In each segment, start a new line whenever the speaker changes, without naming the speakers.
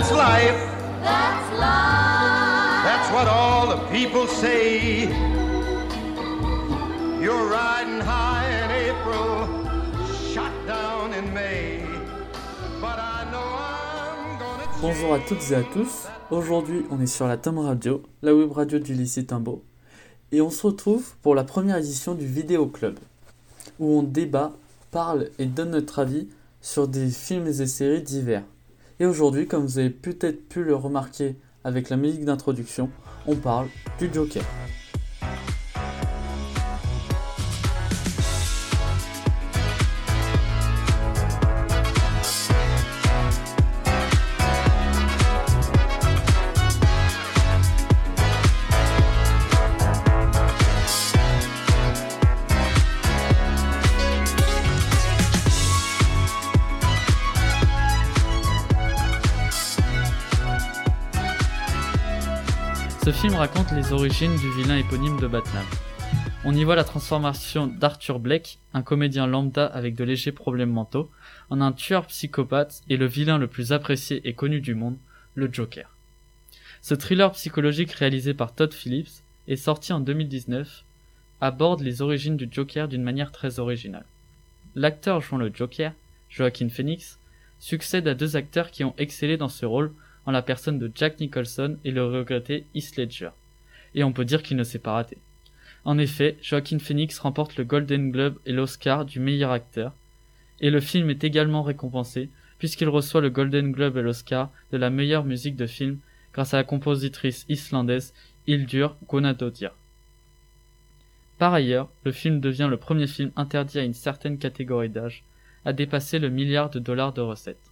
That's life. That's life. That's what all the people say. You're riding high in April, shot down in May. But I know I'm gonna
Bonjour à toutes et à tous. Aujourd'hui, on est sur la Tom Radio, la web radio du lycée Timbo. Et on se retrouve pour la première édition du Vidéo Club, où on débat, parle et donne notre avis sur des films et séries divers. Et aujourd'hui, comme vous avez peut-être pu le remarquer avec la musique d'introduction, on parle du Joker. Film raconte les origines du vilain éponyme de Batman. On y voit la transformation d'Arthur Blake, un comédien lambda avec de légers problèmes mentaux, en un tueur psychopathe et le vilain le plus apprécié et connu du monde, le Joker. Ce thriller psychologique réalisé par Todd Phillips est sorti en 2019, aborde les origines du Joker d'une manière très originale. L'acteur jouant le Joker, Joaquin Phoenix, succède à deux acteurs qui ont excellé dans ce rôle la personne de Jack Nicholson et le regretté Heath Ledger. Et on peut dire qu'il ne s'est pas raté. En effet, Joaquin Phoenix remporte le Golden Globe et l'Oscar du meilleur acteur, et le film est également récompensé puisqu'il reçoit le Golden Globe et l'Oscar de la meilleure musique de film grâce à la compositrice islandaise Hildur Guðnadóttir. Par ailleurs, le film devient le premier film interdit à une certaine catégorie d'âge à dépasser le milliard de dollars de recettes.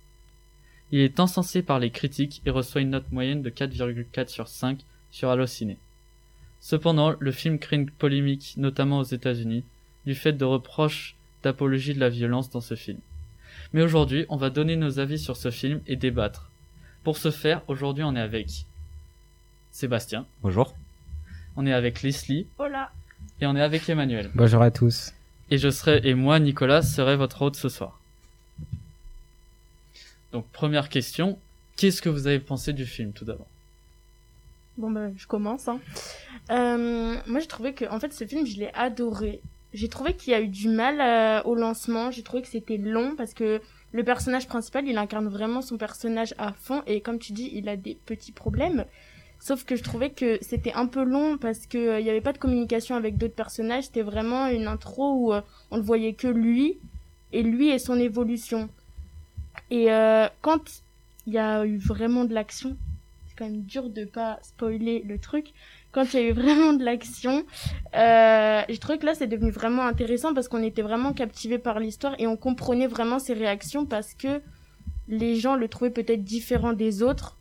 Il est encensé par les critiques et reçoit une note moyenne de 4,4 sur 5 sur Allociné. Cependant, le film crée une polémique, notamment aux États-Unis, du fait de reproches d'apologie de la violence dans ce film. Mais aujourd'hui, on va donner nos avis sur ce film et débattre. Pour ce faire, aujourd'hui, on est avec Sébastien,
Bonjour.
on est avec Leslie
Hola.
et on est avec Emmanuel.
Bonjour à tous.
Et je serai, et moi, Nicolas, serai votre hôte ce soir. Donc, première question, qu'est-ce que vous avez pensé du film tout d'abord?
Bon bah je commence. Hein. Euh, moi j'ai trouvé que en fait ce film je l'ai adoré. J'ai trouvé qu'il y a eu du mal euh, au lancement. J'ai trouvé que c'était long parce que le personnage principal il incarne vraiment son personnage à fond et comme tu dis il a des petits problèmes. Sauf que je trouvais que c'était un peu long parce que euh, il y avait pas de communication avec d'autres personnages. C'était vraiment une intro où euh, on ne voyait que lui et lui et son évolution. Et euh, quand il y a eu vraiment de l'action, c'est quand même dur de pas spoiler le truc. Quand il y a eu vraiment de l'action, euh, j'ai trouvé que là c'est devenu vraiment intéressant parce qu'on était vraiment captivé par l'histoire et on comprenait vraiment ses réactions parce que les gens le trouvaient peut-être différent des autres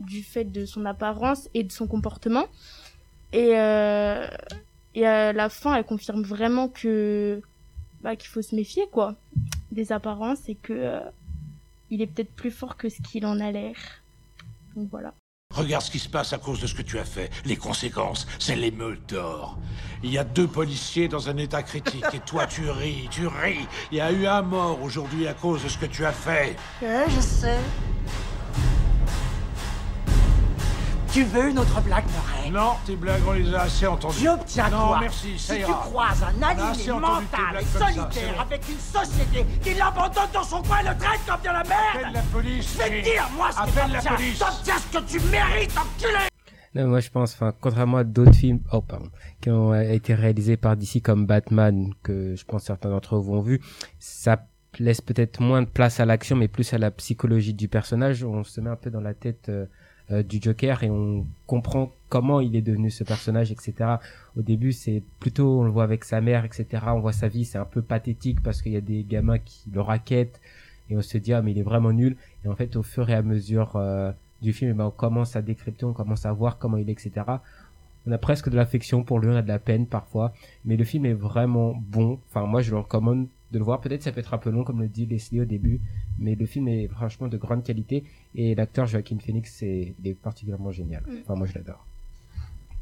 du fait de son apparence et de son comportement. Et, euh, et à la fin, elle confirme vraiment que bah, qu'il faut se méfier quoi des apparences et que euh, il est peut-être plus fort que ce qu'il en a l'air. Donc voilà.
Regarde ce qui se passe à cause de ce que tu as fait. Les conséquences, c'est l'émeute d'or. Il y a deux policiers dans un état critique et toi tu ris, tu ris. Il y a eu un mort aujourd'hui à cause de ce que tu as fait.
Euh, je sais. Tu veux une autre blague, Murray
Non, tes blagues, on les a assez entendues.
J'obtiens
Non,
quoi
merci, ça
Si tu croises un animé mental et
ça,
solitaire avec une société qui l'abandonne dans son coin et le traite comme de la
Appelle
merde
la police.
Je vais te dire, moi, ce que
Appelle la
t'obtiens, ce que tu mérites, enculé
Non, moi je pense, enfin, contrairement à d'autres films, oh pardon, qui ont euh, été réalisés par DC comme Batman, que je pense certains d'entre vous ont vu, ça laisse peut-être moins de place à l'action, mais plus à la psychologie du personnage. On se met un peu dans la tête euh, euh, du Joker et on comprend comment il est devenu ce personnage, etc. Au début, c'est plutôt, on le voit avec sa mère, etc. On voit sa vie, c'est un peu pathétique parce qu'il y a des gamins qui le raquettent et on se dit ah mais il est vraiment nul. Et en fait, au fur et à mesure euh, du film, eh ben, on commence à décrypter, on commence à voir comment il est, etc. On a presque de l'affection pour lui, on a de la peine parfois, mais le film est vraiment bon. Enfin, moi, je le recommande de le voir. Peut-être ça peut être un peu long, comme le dit Leslie au début, mais le film est franchement de grande qualité et l'acteur Joaquin Phoenix, il est particulièrement génial. Enfin, moi, je l'adore.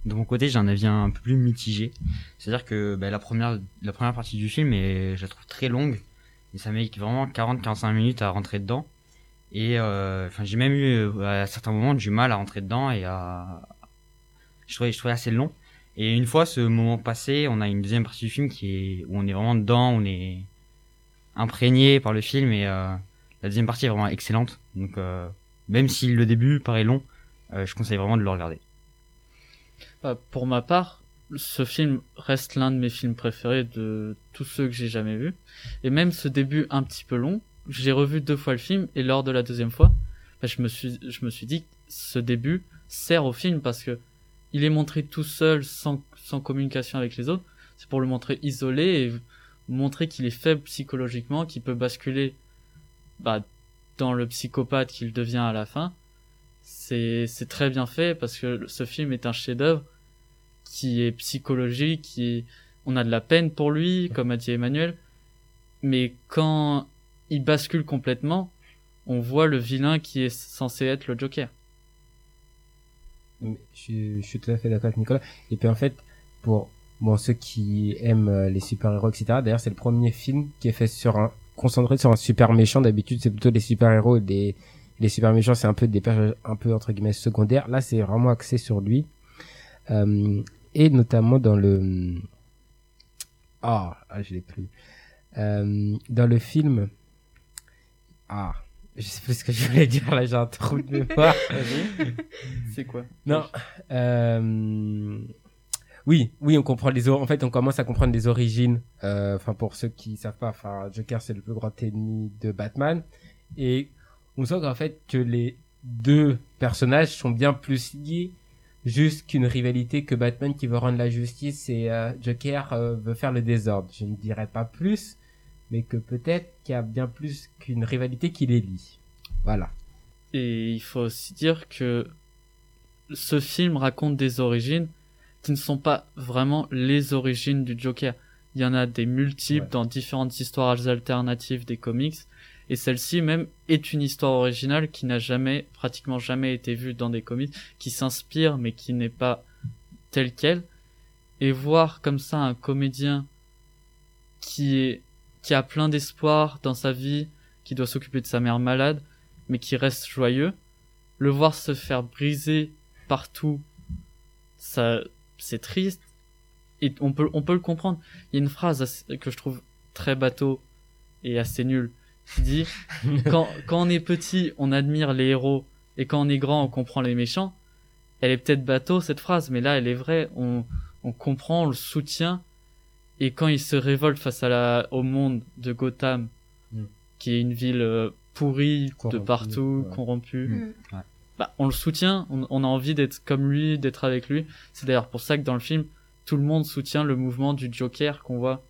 De mon côté, j'ai un avis un peu plus mitigé. C'est-à-dire que bah, la première la première partie du film est, je la trouve très longue et ça met vraiment 40-45 minutes à rentrer dedans. Et euh, enfin, j'ai même eu euh, à certains moments du mal à rentrer dedans et à. Je trouvais, je trouvais assez long. Et une fois ce moment passé, on a une deuxième partie du film qui est où on est vraiment dedans, on est imprégné par le film et euh, la deuxième partie est vraiment excellente. Donc euh, même si le début paraît long, euh, je conseille vraiment de le regarder.
Bah, pour ma part, ce film reste l'un de mes films préférés de tous ceux que j'ai jamais vus. Et même ce début un petit peu long, j'ai revu deux fois le film et lors de la deuxième fois, bah, je me suis, je me suis dit ce début sert au film parce que il est montré tout seul, sans, sans communication avec les autres. C'est pour le montrer isolé et montrer qu'il est faible psychologiquement, qu'il peut basculer bah, dans le psychopathe qu'il devient à la fin. C'est, très bien fait parce que ce film est un chef-d'œuvre qui est psychologique, qui on a de la peine pour lui, comme a dit Emmanuel. Mais quand il bascule complètement, on voit le vilain qui est censé être le Joker.
Je, je suis tout à fait d'accord avec Nicolas. Et puis en fait, pour bon ceux qui aiment euh, les super-héros, etc. D'ailleurs, c'est le premier film qui est fait sur un concentré sur un super méchant. D'habitude, c'est plutôt des super-héros, des les super méchants, c'est un peu des personnages un peu entre guillemets secondaires. Là, c'est vraiment axé sur lui. Euh, et notamment dans le ah, ah je l'ai plus. Euh, dans le film ah, je sais plus ce que je voulais dire là, j'ai un trou de mémoire.
C'est quoi?
Non. Euh... Oui, oui, on comprend les. En fait, on commence à comprendre les origines. Euh, Enfin, pour ceux qui savent pas, enfin, Joker c'est le plus grand ennemi de Batman, et on sent qu'en fait que les deux personnages sont bien plus liés juste qu'une rivalité que Batman qui veut rendre la justice et euh, Joker euh, veut faire le désordre. Je ne dirais pas plus, mais que peut-être qu'il y a bien plus qu'une rivalité qui les lie. Voilà.
Et il faut aussi dire que ce film raconte des origines qui ne sont pas vraiment les origines du Joker. Il y en a des multiples
Ouais.
dans différentes histoires alternatives des comics. Et celle-ci même est une histoire originale qui n'a jamais, pratiquement jamais été vue dans des comics, qui s'inspire mais qui n'est pas telle quelle. Et voir comme ça un comédien qui est, qui a plein d'espoir dans sa vie, qui doit s'occuper de sa mère malade, mais qui reste joyeux, le voir se faire briser partout, ça, c'est triste. Et on peut, on peut le comprendre. Il y a une phrase assez- que je trouve très bateau et assez nulle qui dit quand, quand on est petit, on admire les héros et quand on est grand, on comprend les méchants. Elle est peut-être bateau cette phrase, mais là, elle est vraie. On, on comprend, on le soutient. Et quand il se révolte face à la, au monde de Gotham,
Mm.
qui est une ville euh, pourrie de partout,
ouais.
corrompue,
Mm.
Bah, on le soutient, on, a envie d'être comme lui, d'être avec lui. C'est d'ailleurs pour ça que dans le film, tout le monde soutient le mouvement du Joker qu'on voit.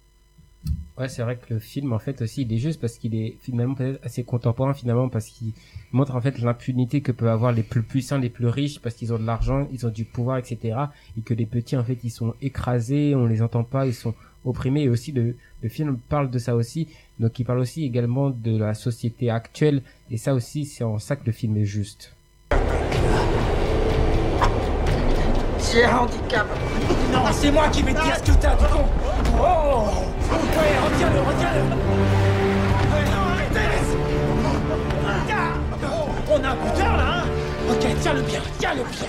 Ouais, c'est vrai que le film, en fait, aussi, il est juste parce qu'il est finalement peut-être assez contemporain, finalement, parce qu'il montre en fait l'impunité que peuvent avoir les plus puissants, les plus riches, parce qu'ils ont de l'argent, ils ont du pouvoir, etc. Et que les petits, en fait, ils sont écrasés, on les entend pas, ils sont opprimés. Et aussi, le, le film parle de ça aussi. Donc, il parle aussi également de la société actuelle. Et ça aussi, c'est en ça que le film est juste.
J'ai un handicap. Non, c'est moi qui vais te dire ce que t'as, du con. Oh Ouais, retiens-le, retiens-le. Non, arrêtez Tiens. On a un buteur, là, hein Ok, tiens-le bien, tiens-le bien.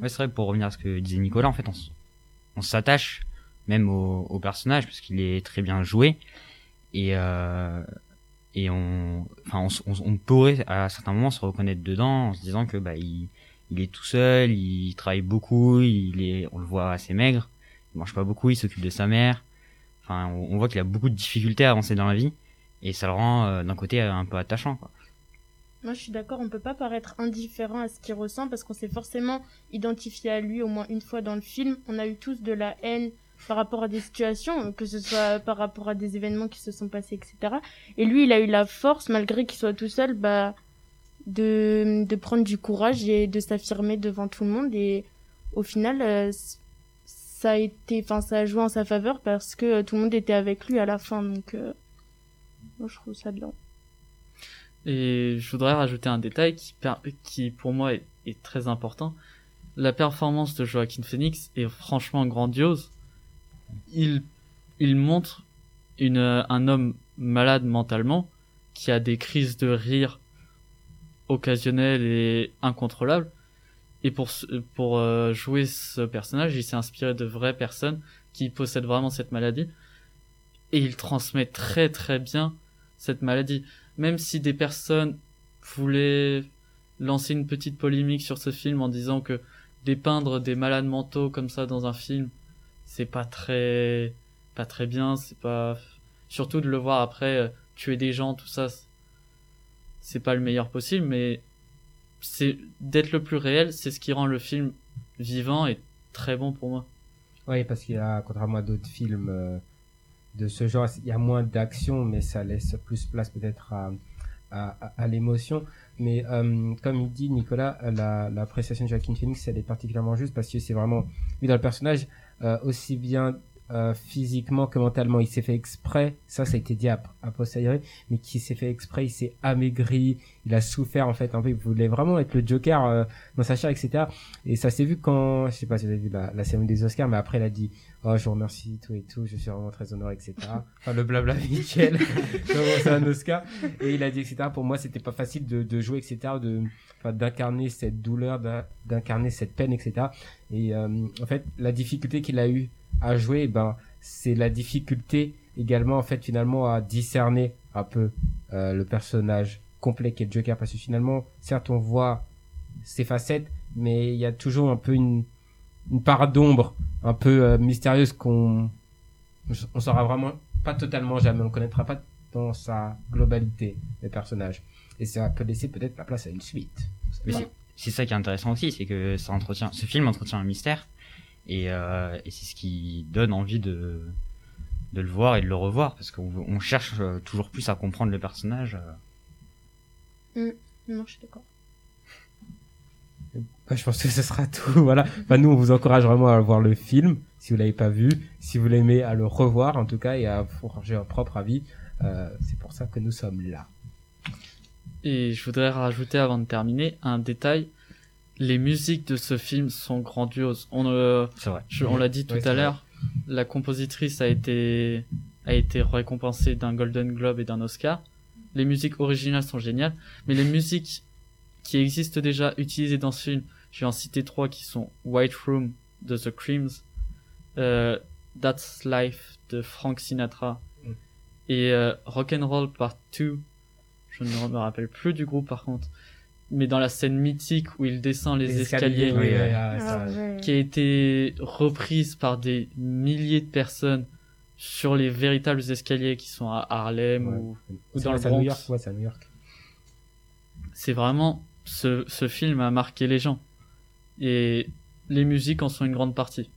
Ouais, c'est vrai, pour revenir à ce que disait Nicolas, en fait, on s'attache même au, au personnage parce qu'il est très bien joué et euh, et on, enfin, on, on, on pourrait à certains moments se reconnaître dedans en se disant que bah il, il est tout seul, il travaille beaucoup, il est, on le voit assez maigre, il mange pas beaucoup, il s'occupe de sa mère. Enfin, on, on voit qu'il a beaucoup de difficultés à avancer dans la vie et ça le rend euh, d'un côté euh, un peu attachant. Quoi.
Moi, je suis d'accord, on peut pas paraître indifférent à ce qu'il ressent parce qu'on s'est forcément identifié à lui au moins une fois dans le film. On a eu tous de la haine par rapport à des situations, que ce soit par rapport à des événements qui se sont passés, etc. Et lui, il a eu la force, malgré qu'il soit tout seul, bah, de, de prendre du courage et de s'affirmer devant tout le monde. Et au final, euh, ça a été, enfin, ça a joué en sa faveur parce que euh, tout le monde était avec lui à la fin. Donc, euh, je trouve ça bien.
Et je voudrais rajouter un détail qui, qui pour moi est très important. La performance de Joaquin Phoenix est franchement grandiose. Il, il montre une, un homme malade mentalement, qui a des crises de rire occasionnelles et incontrôlables. Et pour, pour euh, jouer ce personnage, il s'est inspiré de vraies personnes qui possèdent vraiment cette maladie. Et il transmet très très bien cette maladie. Même si des personnes voulaient lancer une petite polémique sur ce film en disant que dépeindre des malades mentaux comme ça dans un film, c'est pas très, pas très bien, c'est pas, surtout de le voir après euh, tuer des gens, tout ça, c'est- pas le meilleur possible, mais c'est d'être le plus réel, c'est ce qui rend le film vivant et très bon pour moi.
Oui, parce qu'il y a, contrairement à d'autres films euh, de ce genre, il y a moins d'action, mais ça laisse plus place peut-être à, à, l'émotion. Mais euh, comme il dit Nicolas, la, la prestation de Joaquin Phoenix, elle est particulièrement juste parce que c'est vraiment lui dans le personnage aussi bien euh, physiquement que mentalement. Il s'est fait exprès, ça, ça a été dit à, à posteriori, mais qui s'est fait exprès, il s'est amaigri, il a souffert en fait un peu. Il voulait vraiment être le Joker euh, dans sa chair, etc. Et ça s'est vu quand, je sais pas si vous avez vu la, la cérémonie des Oscars, mais après il a dit, oh je vous remercie tout et tout, je suis vraiment très honoré, etc. Enfin le blabla Vraiment, c'est un Oscar. Et il a dit, etc. Pour moi c'était pas facile de, de jouer, etc. De, d'incarner cette douleur, d'in- d'incarner cette peine, etc. Et euh, en fait la difficulté qu'il a eu à jouer, ben c'est la difficulté également en fait finalement à discerner un peu euh, le personnage complet qu'est le Joker. Parce que finalement certes on voit ses facettes mais il y a toujours un peu une, une part d'ombre un peu euh, mystérieuse qu'on on saura vraiment pas totalement jamais. On connaîtra pas dans sa globalité les personnages. Et ça peut laisser peut-être la place à une suite.
Mais c'est- c'est ça qui est intéressant aussi, c'est que ça entretient, ce film entretient un mystère, et, euh, et c'est ce qui donne envie de, de le voir et de le revoir, parce qu'on on cherche euh, toujours plus à comprendre le personnage. euh.
Non, je suis d'accord.
Bah, je pense que ce sera tout voilà enfin, nous on vous encourage vraiment à voir le film si vous l'avez pas vu si vous l'aimez à le revoir en tout cas et à forger un propre avis Euh, c'est pour ça que nous sommes là
Et je voudrais rajouter avant de terminer un détail. Les musiques de ce film sont grandioses. On, euh,
C'est vrai.
je- on l'a dit tout
Oui,
à l'heure. La compositrice a été, a été récompensée d'un Golden Globe et d'un Oscar. Les musiques originales sont géniales. Mais les musiques qui existent déjà utilisées dans ce film, je vais en citer trois qui sont White Room de The Creams, euh, That's Life de Frank Sinatra
Mm.
et euh, Rock'n'Roll Part 2 je ne me rappelle plus du groupe par contre mais dans la scène mythique où il descend les, escaliers,
oui,
oui,
oui,
oui.
ah, ça-
ouais.
qui a été reprise par des milliers de personnes sur les véritables escaliers qui sont à Harlem
Ouais.
ou
ou
dans le
c'est à New
Bronx.
York ouais c'est à New York
c'est vraiment ce, ce film a marqué les gens et les musiques en sont une grande partie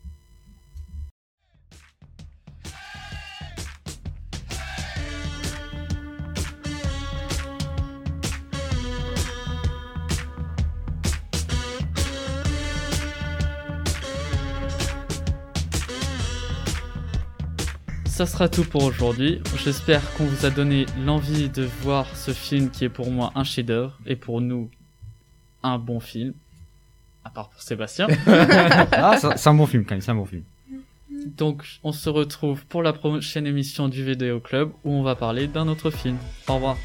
Ça sera tout pour aujourd'hui. J'espère qu'on vous a donné l'envie de voir ce film qui est pour moi un chef-d'œuvre et pour nous un bon film. À part pour Sébastien.
Ah, c'est un bon film quand même, c'est un bon film.
Donc, on se retrouve pour la prochaine émission du Vidéo Club où on va parler d'un autre film. Au revoir.